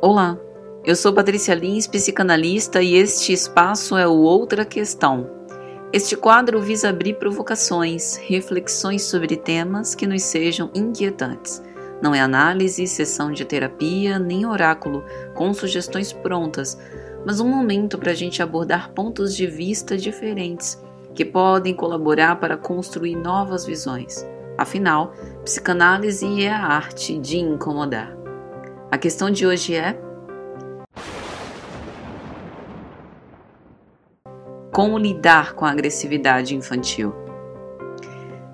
Olá, eu sou Patrícia Lins, psicanalista, e este espaço é o Outra Questão. Este quadro visa abrir provocações, reflexões sobre temas que nos sejam inquietantes. Não é análise, sessão de terapia, nem oráculo com sugestões prontas, mas um momento para a gente abordar pontos de vista diferentes que podem colaborar para construir novas visões. Afinal, psicanálise é a arte de incomodar. A questão de hoje é: Como lidar com a agressividade infantil?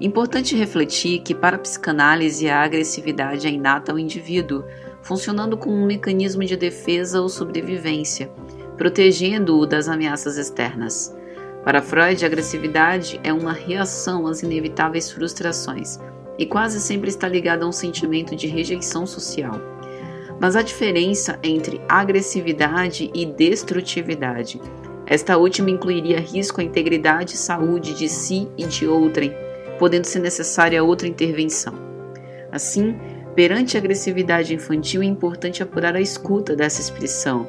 Importante refletir que, para a psicanálise, a agressividade é inata ao indivíduo, funcionando como um mecanismo de defesa ou sobrevivência, protegendo-o das ameaças externas. Para Freud, a agressividade é uma reação às inevitáveis frustrações e quase sempre está ligada a um sentimento de rejeição social. Mas há diferença entre agressividade e destrutividade. Esta última incluiria risco à integridade e saúde de si e de outrem, podendo ser necessária outra intervenção. Assim, perante a agressividade infantil, é importante apurar a escuta dessa expressão,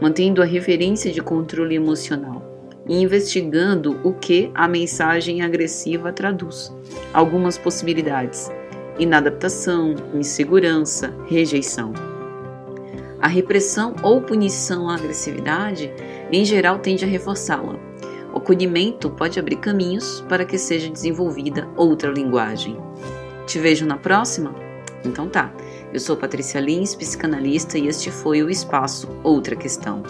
mantendo a referência de controle emocional e investigando o que a mensagem agressiva traduz. Algumas possibilidades: inadaptação, insegurança, rejeição. A repressão ou punição à agressividade, em geral, tende a reforçá-la. O acolhimento pode abrir caminhos para que seja desenvolvida outra linguagem. Te vejo na próxima? Então tá. Eu sou Patrícia Lins, psicanalista, e este foi o Espaço Outra Questão.